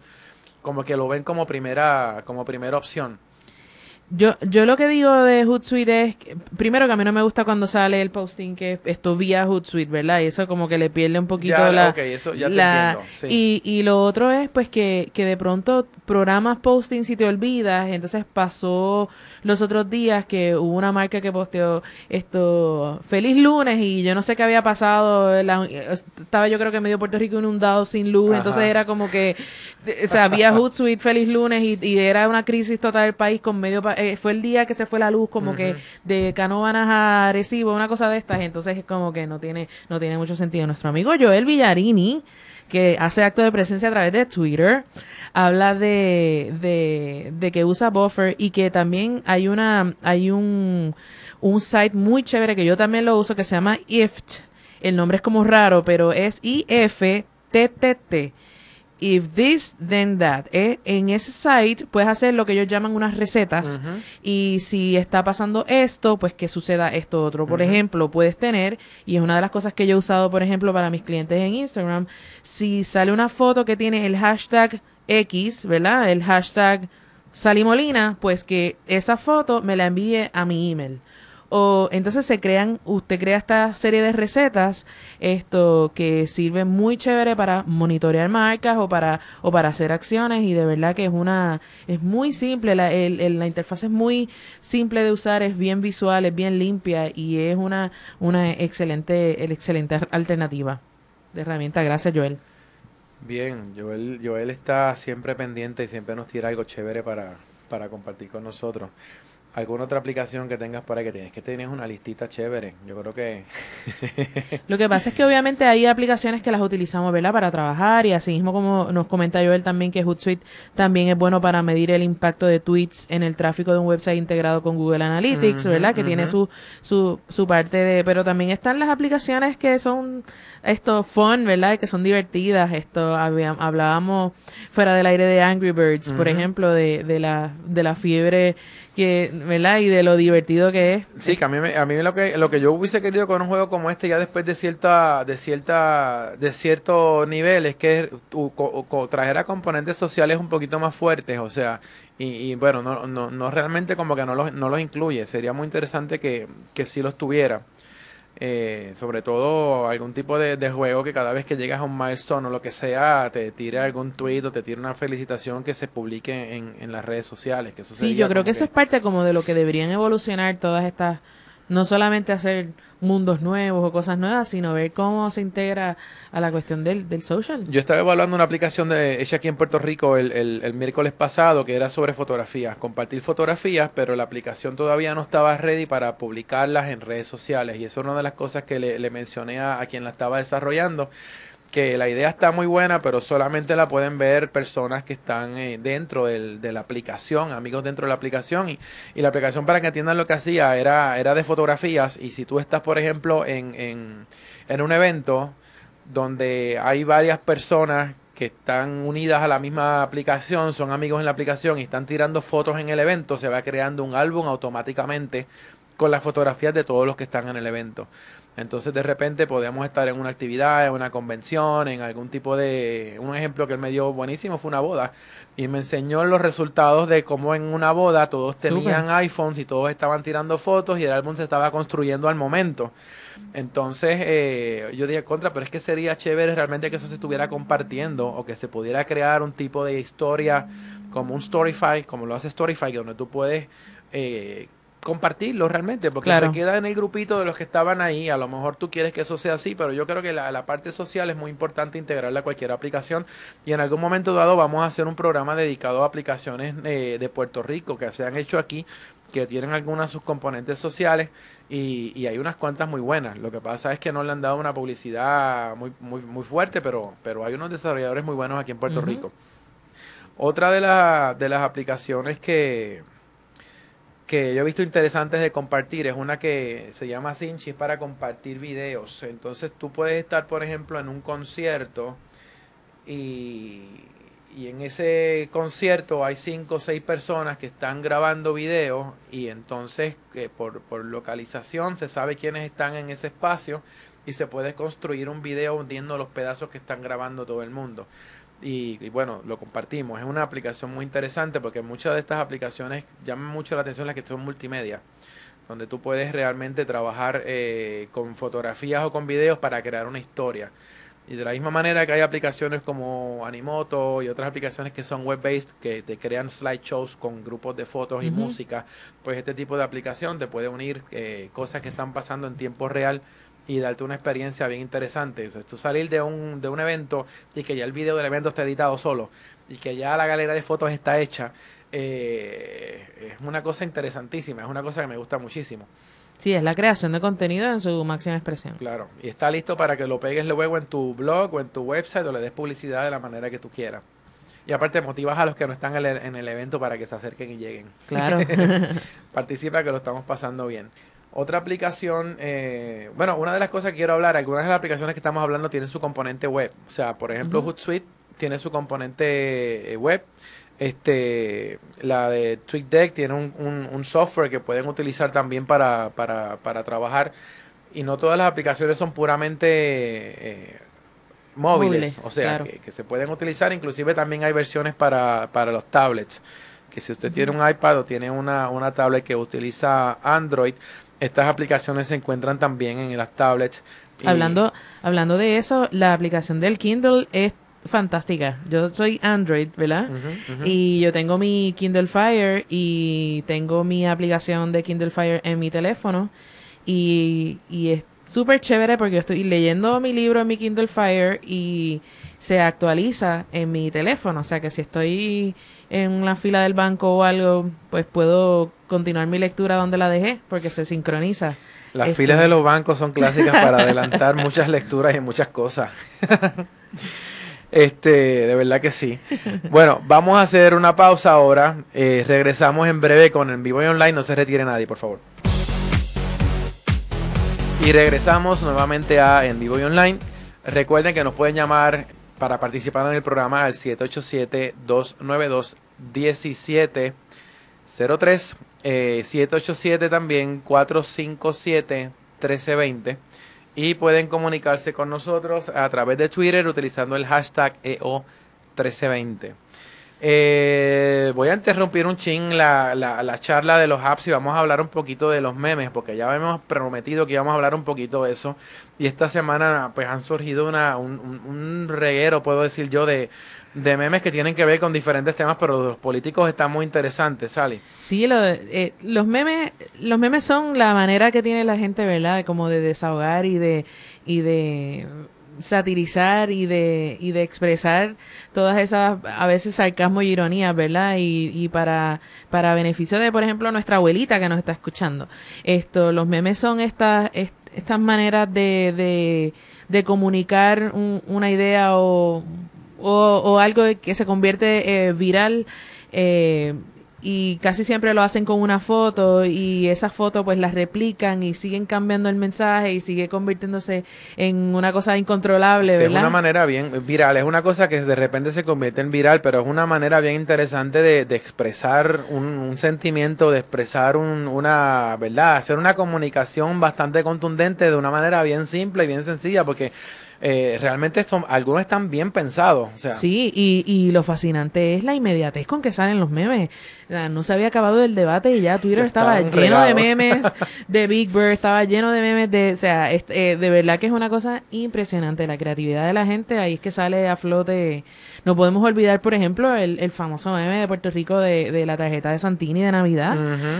como que lo ven como primera como primera opción. Yo, yo lo que digo de Hootsuite es, que, primero que a mí no me gusta cuando sale el posting que esto vía Hootsuite, ¿verdad? Y eso como que le pierde un poquito ya, la... Okay, eso ya la sí. y, y lo otro es pues que, que de pronto programas posting si te olvidas, entonces pasó los otros días que hubo una marca que posteó esto, feliz lunes y yo no sé qué había pasado, la, estaba yo creo que medio Puerto Rico inundado sin luz, Ajá. entonces era como que, o sea, había Hootsuite, feliz lunes y, y era una crisis total del país con medio eh, fue el día que se fue la luz como que de Canóvanas a Recibo, una cosa de estas, entonces es como que no tiene, no tiene mucho sentido. Nuestro amigo Joel Villarini, que hace acto de presencia a través de Twitter, habla de, de, de que usa Buffer y que también hay una, hay un, un site muy chévere que yo también lo uso que se llama IFT. El nombre es como raro, pero es I-F-T-T-T. If this, then that. Eh, en ese site puedes hacer lo que ellos llaman unas recetas. Y si está pasando esto, pues que suceda esto otro. Por ejemplo, puedes tener, y es una de las cosas que yo he usado, por ejemplo, para mis clientes en Instagram, si sale una foto que tiene el hashtag X, ¿verdad? El hashtag Salimolina, pues que esa foto me la envíe a mi email o entonces se crean usted crea esta serie de recetas esto que sirven muy chévere para monitorear marcas o para o para hacer acciones y de verdad que es una es muy simple la, el, la interfaz es muy simple de usar es bien visual es bien limpia y es una una excelente excelente alternativa de herramienta. Gracias Joel. Bien Joel Joel está siempre pendiente y siempre nos tira algo chévere para para compartir con nosotros alguna otra aplicación que tengas para que tienes que tener una listita chévere. Yo creo que lo que pasa es que obviamente hay aplicaciones que las utilizamos, ¿verdad? Para trabajar y así mismo como nos comenta Joel también que Hootsuite también es bueno para medir el impacto de tweets en el tráfico de un website integrado con Google Analytics, ¿verdad? Que tiene su, su su parte de, pero también están las aplicaciones que son esto fun, ¿verdad? Que son divertidas. Esto hablábamos fuera del aire de Angry Birds, por ejemplo, de, de la de la fiebre que, ¿verdad? Y de lo divertido que es. Sí, que a mí, a mí lo que lo que yo hubiese querido con un juego como este ya después de cierta de cierta de cierto nivel es que trajera componentes sociales un poquito más fuertes, o sea, y, bueno, no, no, no realmente como que no los, no los incluye, sería muy interesante que, que sí los tuviera. Eh, sobre todo algún tipo de, juego que cada vez que llegas a un milestone o lo que sea, te tire algún tweet o te tire una felicitación que se publique en, en las redes sociales. Que eso sí, yo creo que, eso es parte como de lo que deberían evolucionar todas estas, no solamente hacer mundos nuevos o cosas nuevas, sino ver cómo se integra a la cuestión del, del social. Yo estaba evaluando una aplicación de, hecha aquí en Puerto Rico el, el, miércoles pasado que era sobre fotografías, compartir fotografías, pero la aplicación todavía no estaba ready para publicarlas en redes sociales y eso es una de las cosas que le, le mencioné a, a quien la estaba desarrollando que la idea está muy buena, pero solamente la pueden ver personas que están eh, dentro del, de la aplicación, amigos dentro de la aplicación. Y, y, la aplicación, para que entiendan lo que hacía, era, era de fotografías. Y si tú estás, por ejemplo, en, en, en un evento donde hay varias personas que están unidas a la misma aplicación, son amigos en la aplicación y están tirando fotos en el evento, se va creando un álbum automáticamente con las fotografías de todos los que están en el evento. Entonces de repente podemos estar en una actividad, en una convención, en algún tipo de... Un ejemplo que él me dio buenísimo fue una boda y me enseñó los resultados de cómo en una boda todos tenían iPhones y todos estaban tirando fotos y el álbum se estaba construyendo al momento. Entonces eh, yo dije contra, pero es que sería chévere realmente que eso se estuviera compartiendo o que se pudiera crear un tipo de historia como un Storyfy, como lo hace Storyfy, donde tú puedes... Eh, compartirlo realmente, porque se queda en el grupito de los que estaban ahí. A lo mejor tú quieres que eso sea así, pero yo creo que la, la, parte social es muy importante integrarla a cualquier aplicación. Y en algún momento dado vamos a hacer un programa dedicado a aplicaciones eh, de Puerto Rico que se han hecho aquí, que tienen algunas de sus componentes sociales y, y, hay unas cuantas muy buenas. Lo que pasa es que no le han dado una publicidad muy, muy, muy fuerte, pero, pero hay unos desarrolladores muy buenos aquí en Puerto Rico. Otra de, la, de las aplicaciones que que yo he visto interesantes de compartir es una que se llama Cinchi para compartir videos. Entonces tú puedes estar, por ejemplo, en un concierto y, y en ese concierto hay cinco o seis personas que están grabando videos y entonces que por, por localización se sabe quiénes están en ese espacio y se puede construir un video hundiendo los pedazos que están grabando todo el mundo. Y, bueno, lo compartimos. Es una aplicación muy interesante porque muchas de estas aplicaciones llaman mucho la atención las que son multimedia, donde tú puedes realmente trabajar eh, con fotografías o con videos para crear una historia. Y de la misma manera que hay aplicaciones como Animoto y otras aplicaciones que son web-based, que te crean slideshows con grupos de fotos y música, pues este tipo de aplicación te puede unir eh, cosas que están pasando en tiempo real y darte una experiencia bien interesante. O sea, tú salir de un, de un evento y que ya el video del evento está editado solo y que ya la galería de fotos está hecha, eh, es una cosa interesantísima, es una cosa que me gusta muchísimo. Sí, es la creación de contenido en su máxima expresión. Claro, y está listo para que lo pegues luego en tu blog o en tu website o le des publicidad de la manera que tú quieras. Y aparte motivas a los que no están en el, evento para que se acerquen y lleguen. Claro. Participa que lo estamos pasando bien. Otra aplicación, eh, bueno, una de las cosas que quiero hablar, algunas de las aplicaciones que estamos hablando tienen su componente web. O sea, por ejemplo, Hootsuite tiene su componente eh, web. Este, la de TweetDeck tiene un, un, software que pueden utilizar también para, para, para, trabajar. Y no todas las aplicaciones son puramente eh, móviles, o sea, que, se pueden utilizar. Inclusive también hay versiones para, para los tablets. Que si usted tiene un iPad o tiene una, una tablet que utiliza Android, estas aplicaciones se encuentran también en las tablets. Hablando, hablando de eso, la aplicación del Kindle es fantástica. Yo soy Android, ¿verdad? Y yo tengo mi Kindle Fire y tengo mi aplicación de Kindle Fire en mi teléfono. Y, y es súper chévere porque yo estoy leyendo mi libro en mi Kindle Fire y se actualiza en mi teléfono. O sea que si estoy en la fila del banco o algo, pues puedo continuar mi lectura donde la dejé porque se sincroniza. Las este filas de los bancos son clásicas para adelantar muchas lecturas y muchas cosas. Este, de verdad que sí. Bueno, vamos a hacer una pausa ahora. Eh, regresamos en breve con En Vivo y Online. No se retire nadie, por favor. Y regresamos nuevamente a En Vivo y Online. Recuerden que nos pueden llamar para participar en el programa al 787-292-1703. 787 también 457-1320 y pueden comunicarse con nosotros a través de Twitter utilizando el hashtag EO1320. Eh, voy a interrumpir un ching la, la, charla de los apps y vamos a hablar un poquito de los memes, porque ya hemos prometido que íbamos a hablar un poquito de eso. Y esta semana pues han surgido una, un, un reguero, puedo decir yo, de, de memes que tienen que ver con diferentes temas, pero los políticos están muy interesantes, Sally. Sí, eh, los memes, los memes son la manera que tiene la gente, ¿verdad? Como de desahogar y de y de satirizar y de y de expresar todas esas a veces sarcasmo y ironía, ¿verdad? Y, y para para beneficio de, por ejemplo, nuestra abuelita que nos está escuchando. Esto, los memes son estas estas maneras de, de de comunicar una idea o o, o algo que se convierte eh, viral eh, y casi siempre lo hacen con una foto y esa foto pues la replican y siguen cambiando el mensaje y sigue convirtiéndose en una cosa incontrolable, ¿verdad? Es una manera bien viral, es una cosa que de repente se convierte en viral, pero es una manera bien interesante de, de expresar un, un, sentimiento, de expresar un, una, ¿verdad? Hacer una comunicación bastante contundente de una manera bien simple y bien sencilla, porque eh, realmente son, algunos están bien pensados. O sea. Sí, y, y lo fascinante es la inmediatez con que salen los memes. No se había acabado el debate y ya Twitter estaba lleno de memes de Big Bird, estaba lleno de memes de, o sea, eh, de verdad que es una cosa impresionante la creatividad de la gente, ahí es que sale a flote no podemos olvidar, por ejemplo, el, el famoso meme de Puerto Rico de, de la tarjeta de Santini de Navidad,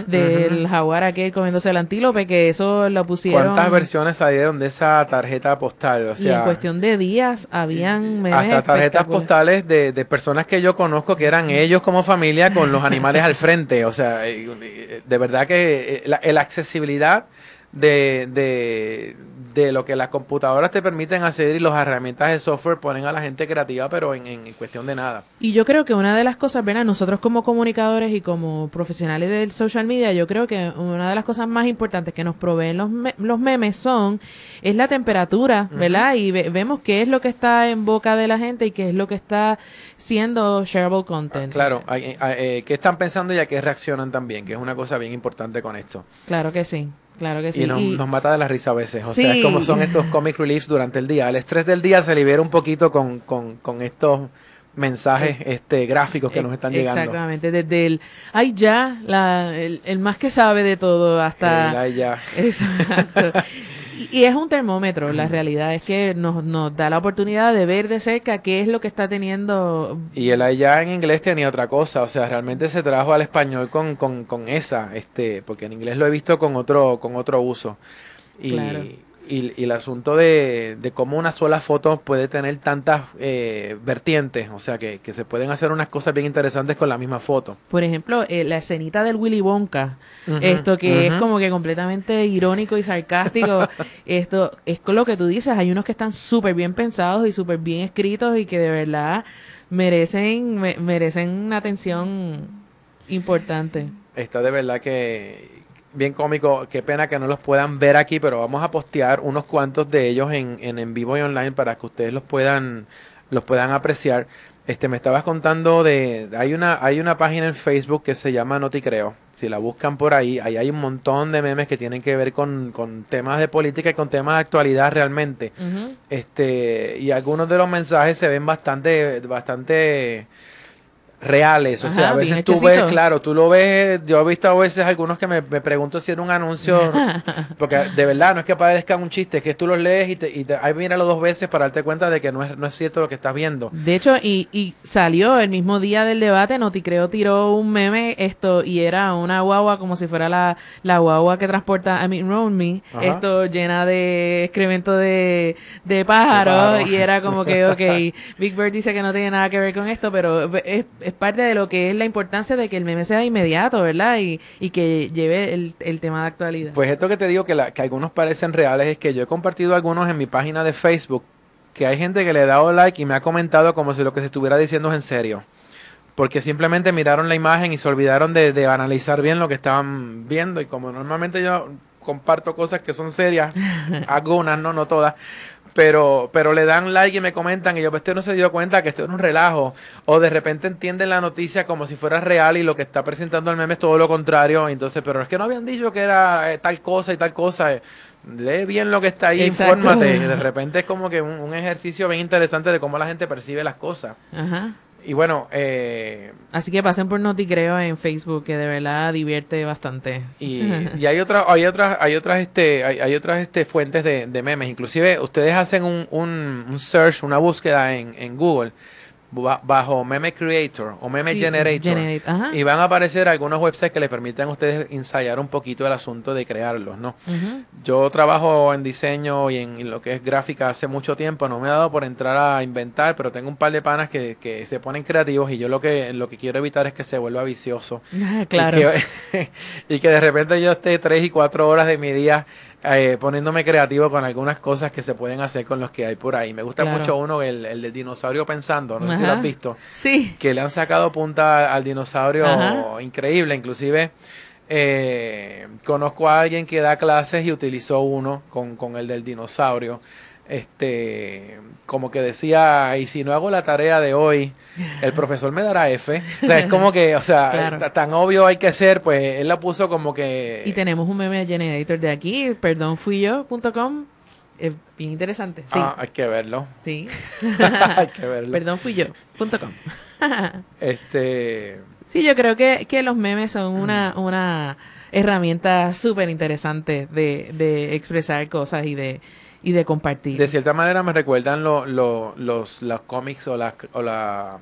del jaguar aquel comiéndose el antílope, que eso lo pusieron. ¿Cuántas versiones salieron de esa tarjeta postal? O sea, y en cuestión de días habían memes Hasta tarjetas postales de, de personas que yo conozco que eran ellos como familia con los animales al frente. O sea, de verdad que eh, la, la accesibilidad de, de, de lo que las computadoras te permiten hacer y las herramientas de software ponen a la gente creativa, pero en, en cuestión de nada. Y yo creo que una de las cosas, ¿verdad? Nosotros como comunicadores y como profesionales del social media, yo creo que una de las cosas más importantes que nos proveen los, los memes son, es la temperatura, ¿verdad? Y vemos qué es lo que está en boca de la gente y qué es lo que está siendo shareable content. claro, eh, qué están pensando y a qué reaccionan también, que es una cosa bien importante con esto. Claro que sí. Claro que sí. Y nos, mata de la risa a veces. O sea, es como son estos comic reliefs durante el día. El estrés del día se libera un poquito con, con, con estos mensajes este gráficos que nos están llegando. Exactamente, desde el ay ya, la, el, el más que sabe de todo hasta el ay ya. Exacto. Y, es un termómetro, la realidad es que nos, nos da la oportunidad de ver de cerca qué es lo que está teniendo. Y el allá en inglés tenía otra cosa, o sea, realmente se trajo al español con, con, con esa, este, porque en inglés lo he visto con otro, con otro uso. Y, y, el asunto de, cómo una sola foto puede tener tantas eh, vertientes, o sea, que, se pueden hacer unas cosas bien interesantes con la misma foto. Por ejemplo, eh, la escenita del Willy Wonka, esto que es como que completamente irónico y sarcástico, esto es lo que tú dices, hay unos que están súper bien pensados y súper bien escritos y que de verdad merecen, merecen una atención importante. Está de verdad que bien cómico. Qué pena que no los puedan ver aquí, pero vamos a postear unos cuantos de ellos en, en, vivo y online para que ustedes los puedan, los puedan apreciar. Este, me estabas contando de, hay una, hay una página en Facebook que se llama No Te Creo. Si la buscan por ahí, ahí hay un montón de memes que tienen que ver con, con temas de política y con temas de actualidad realmente. Este, y algunos de los mensajes se ven bastante, bastante reales. O sea, a veces tú ves, claro, tú lo ves, yo he visto a veces algunos que me, me pregunto si era un anuncio, porque de verdad no es que parezca un chiste, es que tú los lees y, te, y te, ahí míralo dos veces para darte cuenta de que no es, no es cierto lo que estás viendo. De hecho, y, y salió el mismo día del debate, creo tiró un meme esto y era una guagua como si fuera la, la guagua que transporta a mean, Round Me, esto llena de excremento de, de pájaros y era como que, ok, Big Bird dice que no tiene nada que ver con esto, pero es es parte de lo que es la importancia de que el meme sea inmediato, ¿verdad? Y, y que lleve el, el, tema de actualidad. Pues esto que te digo que, la, que algunos parecen reales es que yo he compartido algunos en mi página de Facebook que hay gente que le ha dado like y me ha comentado como si lo que se estuviera diciendo es en serio. Porque simplemente miraron la imagen y se olvidaron de, de analizar bien lo que estaban viendo. Y como normalmente yo comparto cosas que son serias, algunas, no, no todas, pero, pero le dan like y me comentan y yo, pues usted no se dio cuenta que esto es un relajo. O de repente entienden la noticia como si fuera real y lo que está presentando el meme es todo lo contrario. Entonces, pero es que no habían dicho que era eh, tal cosa y tal cosa. lee bien lo que está ahí, infórmate. De repente es como que un, un, ejercicio bien interesante de cómo la gente percibe las cosas. Ajá. Y bueno, eh, así que pasen por Noticreo en Facebook, que de verdad divierte bastante. Y, y hay otras, hay otras, hay otras, este, hay, hay otras este fuentes de, de, memes. Inclusive ustedes hacen un, un, un search, una búsqueda en, en Google bajo Meme Creator o Meme Generator y van a aparecer algunos websites que le permiten a ustedes ensayar un poquito el asunto de crearlos, ¿no? Yo trabajo en diseño y en, lo que es gráfica hace mucho tiempo, no me ha dado por entrar a inventar, pero tengo un par de panas que, que se ponen creativos y yo lo que lo que quiero evitar es que se vuelva vicioso. claro. Y que, y que de repente yo esté tres y cuatro horas de mi día eh, poniéndome creativo con algunas cosas que se pueden hacer con los que hay por ahí. Me gusta mucho uno, el, el, del dinosaurio pensando, no sé si lo has visto. Sí. Que le han sacado punta al dinosaurio increíble, inclusive... Eh, conozco a alguien que da clases y utilizó uno con, con el del dinosaurio este, como que decía, y si no hago la tarea de hoy, el profesor me dará F. O sea, es como que, o sea, tan obvio hay que ser, pues él la puso como que... Y tenemos un meme generator de aquí, perdónfuiyo.com. Es bien interesante. Sí. Ah, hay que verlo. Sí. hay que verlo. Perdónfuiyo.com. este... Sí, yo creo que, que los memes son una, una herramienta súper interesante de, de expresar cosas y de y de compartir. De cierta manera me recuerdan lo, lo, los, los cómics o la, o la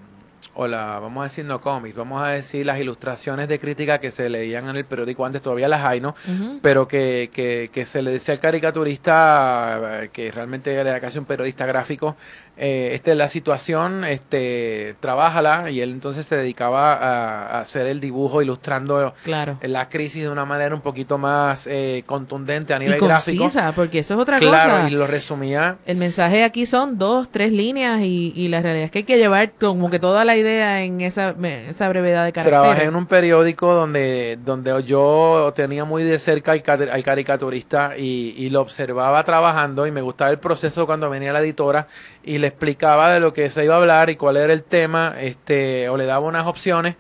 o la, vamos a decir no cómics, vamos a decir las ilustraciones de crítica que se leían en el periódico antes, todavía las hay, ¿no? Pero que, que, que, se le decía al caricaturista, eh, que realmente era casi un periodista gráfico, eh, este, la situación, este, trabájala, y él entonces se dedicaba a, hacer el dibujo ilustrando claro. la crisis de una manera un poquito más eh, contundente a nivel y gráfico. porque eso es otra cosa. Claro, y lo resumía. El mensaje aquí son dos, tres líneas, y, y la realidad es que hay que llevar como que toda la idea en esa, esa brevedad de carácter. Trabajé en un periódico donde, donde yo tenía muy de cerca al, al caricaturista y, y lo observaba trabajando y me gustaba el proceso cuando venía la editora y le explicaba de lo que se iba a hablar y cuál era el tema, este, o le daba unas opciones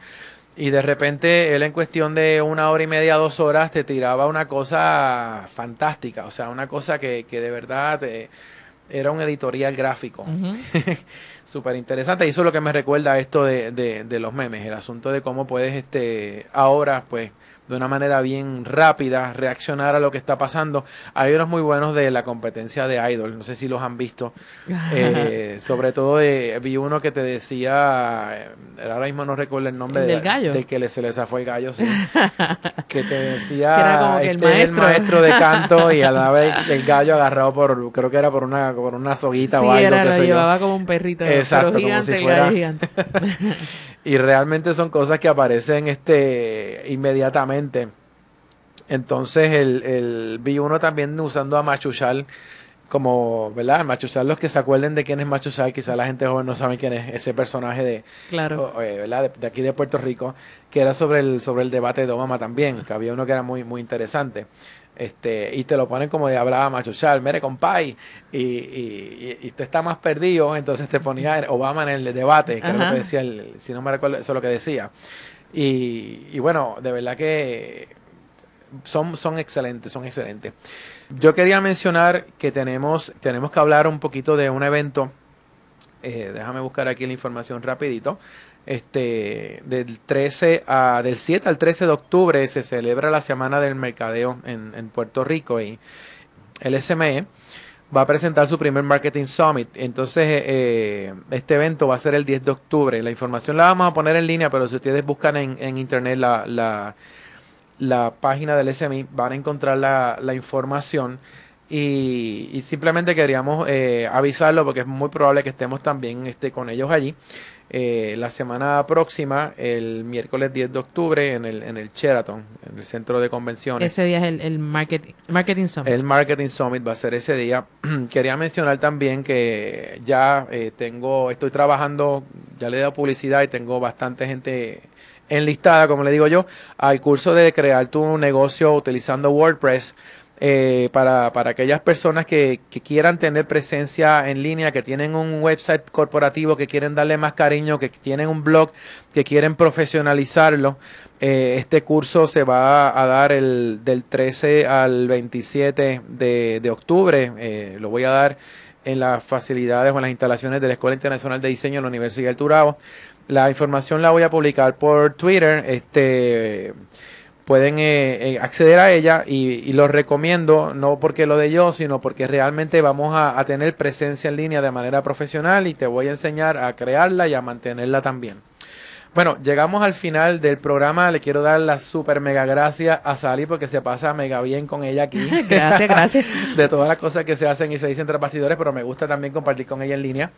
y de repente él en cuestión de una hora y media, dos horas, te tiraba una cosa fantástica, o sea, una cosa que, que de verdad era un editorial gráfico. Súper interesante. Y eso es lo que me recuerda esto de, de, de, los memes, el asunto de cómo puedes este ahora pues de una manera bien rápida, reaccionar a lo que está pasando. Hay unos muy buenos de la competencia de Idol, no sé si los han visto. Eh, sobre todo de, vi uno que te decía, eh, ahora mismo no recuerdo el nombre del gallo. Del que le, se le zafó el gallo, sí. que te decía, que este el maestro. de canto y a la vez el gallo agarrado por, creo que era por una, por una soguita o algo. Era, lo llevaba como un perrito. Exacto, gigante, como si fuera... gigante. Y realmente son cosas que aparecen este inmediatamente. Entonces el, el vi uno también usando a Machuchal como, ¿verdad? Machuchal, los que se acuerden de quién es Machuchal, quizá la gente joven no sabe quién es ese personaje de, claro. Eh, ¿verdad? De, aquí de Puerto Rico, que era sobre el, sobre el debate de Obama también, que había uno que era muy, muy interesante este y te lo ponen como de hablaba Machuchal, mire compay, y, y, y, te está más perdido, entonces te ponía Obama en el debate, que lo que decía, el, si no me recuerdo, eso es lo que decía. Y, y bueno, de verdad que son, son excelentes, son excelentes. Yo quería mencionar que tenemos, tenemos que hablar un poquito de un evento, eh, déjame buscar aquí la información rapidito, este, del 13 a, del 7 al 13 de octubre se celebra la Semana del Mercadeo en, en Puerto Rico y el SME va a presentar su primer Marketing Summit. Entonces, eh, este evento va a ser el 10 de octubre. La información la vamos a poner en línea, pero si ustedes buscan en, en internet la, la, la, página del SME, van a encontrar la, la información. Y, y, simplemente queríamos eh, avisarlo porque es muy probable que estemos también este, con ellos allí. Eh, la semana próxima, el miércoles 10 de octubre, en el, en el Sheraton, en el centro de convenciones. Ese día es el, el Marketing Summit. El Marketing Summit va a ser ese día. Quería mencionar también que ya eh, tengo, estoy trabajando, ya le he dado publicidad y tengo bastante gente enlistada, como le digo yo, al curso de crear tu negocio utilizando WordPress. Eh, para, para, aquellas personas que, quieran tener presencia en línea, que tienen un website corporativo, que quieren darle más cariño, que tienen un blog, que quieren profesionalizarlo. Eh, este curso se va a dar el, del 13 al 27 de, de octubre. Eh, lo voy a dar en las facilidades o en las instalaciones de la Escuela Internacional de Diseño de la Universidad del Turabo. La información la voy a publicar por Twitter. Este pueden eh, eh, acceder a ella y, y lo recomiendo, no porque lo de yo, sino porque realmente vamos a, a tener presencia en línea de manera profesional y te voy a enseñar a crearla y a mantenerla también. Bueno, llegamos al final del programa. Le quiero dar la super mega gracias a Sally porque se pasa mega bien con ella aquí. gracias, gracias. de todas las cosas que se hacen y se dicen tras bastidores, pero me gusta también compartir con ella en línea.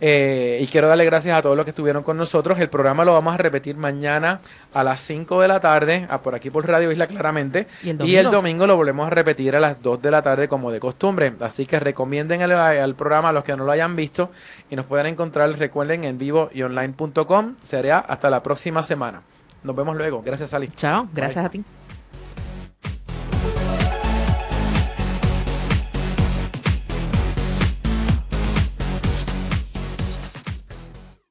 Eh, y quiero darle gracias a todos los que estuvieron con nosotros. El programa lo vamos a repetir mañana a las 5 de la tarde, a por aquí por Radio Isla claramente. ¿Y el, domingo? lo volvemos a repetir a las 2 de la tarde como de costumbre. Así que recomienden el, programa a los que no lo hayan visto y nos pueden encontrar, recuerden, en vivo y online.com. Será hasta la próxima semana. Nos vemos luego. Gracias, Ali. Chao, gracias a ti.